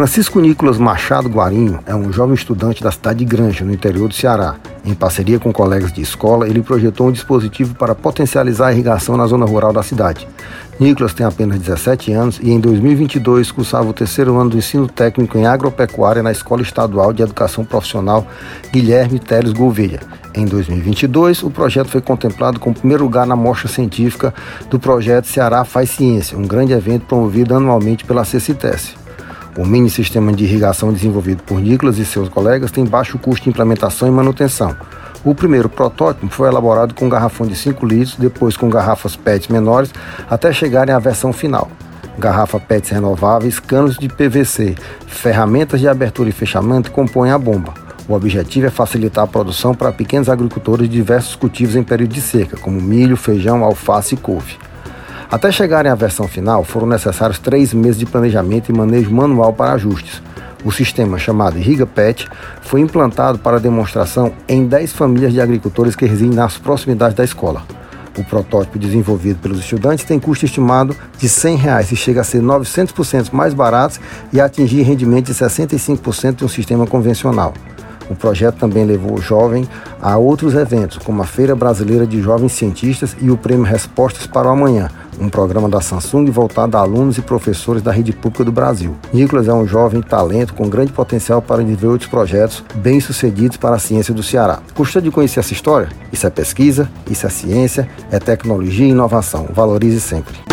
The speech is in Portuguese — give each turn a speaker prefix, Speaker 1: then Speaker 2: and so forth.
Speaker 1: Francisco Nicolas Machado Guarinho é um jovem estudante da cidade de Granja, no interior do Ceará. Em parceria com colegas de escola, ele projetou um dispositivo para potencializar a irrigação na zona rural da cidade. Nicolas tem apenas 17 anos e em 2022 cursava o terceiro ano do ensino técnico em agropecuária na Escola Estadual de Educação Profissional Guilherme Teles Gouveia. Em 2022, o projeto foi contemplado como primeiro lugar na mostra científica do projeto Ceará Faz Ciência, um grande evento promovido anualmente pela CCTES. O mini sistema de irrigação desenvolvido por Nicolas e seus colegas tem baixo custo de implementação e manutenção. O primeiro protótipo foi elaborado com garrafão de 5 litros, depois com garrafas PET menores, até chegarem à versão final. Garrafa PET renováveis, canos de PVC, ferramentas de abertura e fechamento compõem a bomba. O objetivo é facilitar a produção para pequenos agricultores de diversos cultivos em período de seca, como milho, feijão, alface e couve. Até chegarem à versão final, foram necessários três meses de planejamento e manejo manual para ajustes. O sistema chamado Irriga PET foi implantado para demonstração em 10 famílias de agricultores que residem nas proximidades da escola. O protótipo desenvolvido pelos estudantes tem custo estimado de 100 reais e chega a ser 900% mais barato e atingir rendimento de 65% de um sistema convencional. O projeto também levou o jovem a outros eventos, como a Feira Brasileira de Jovens Cientistas e o Prêmio Respostas para o Amanhã, um programa da Samsung voltado a alunos e professores da rede pública do Brasil. Nicolas é um jovem talento com grande potencial para desenvolver outros projetos bem-sucedidos para a ciência do Ceará. Gostaria de conhecer essa história? Isso é pesquisa, isso é ciência, é tecnologia e inovação. Valorize sempre.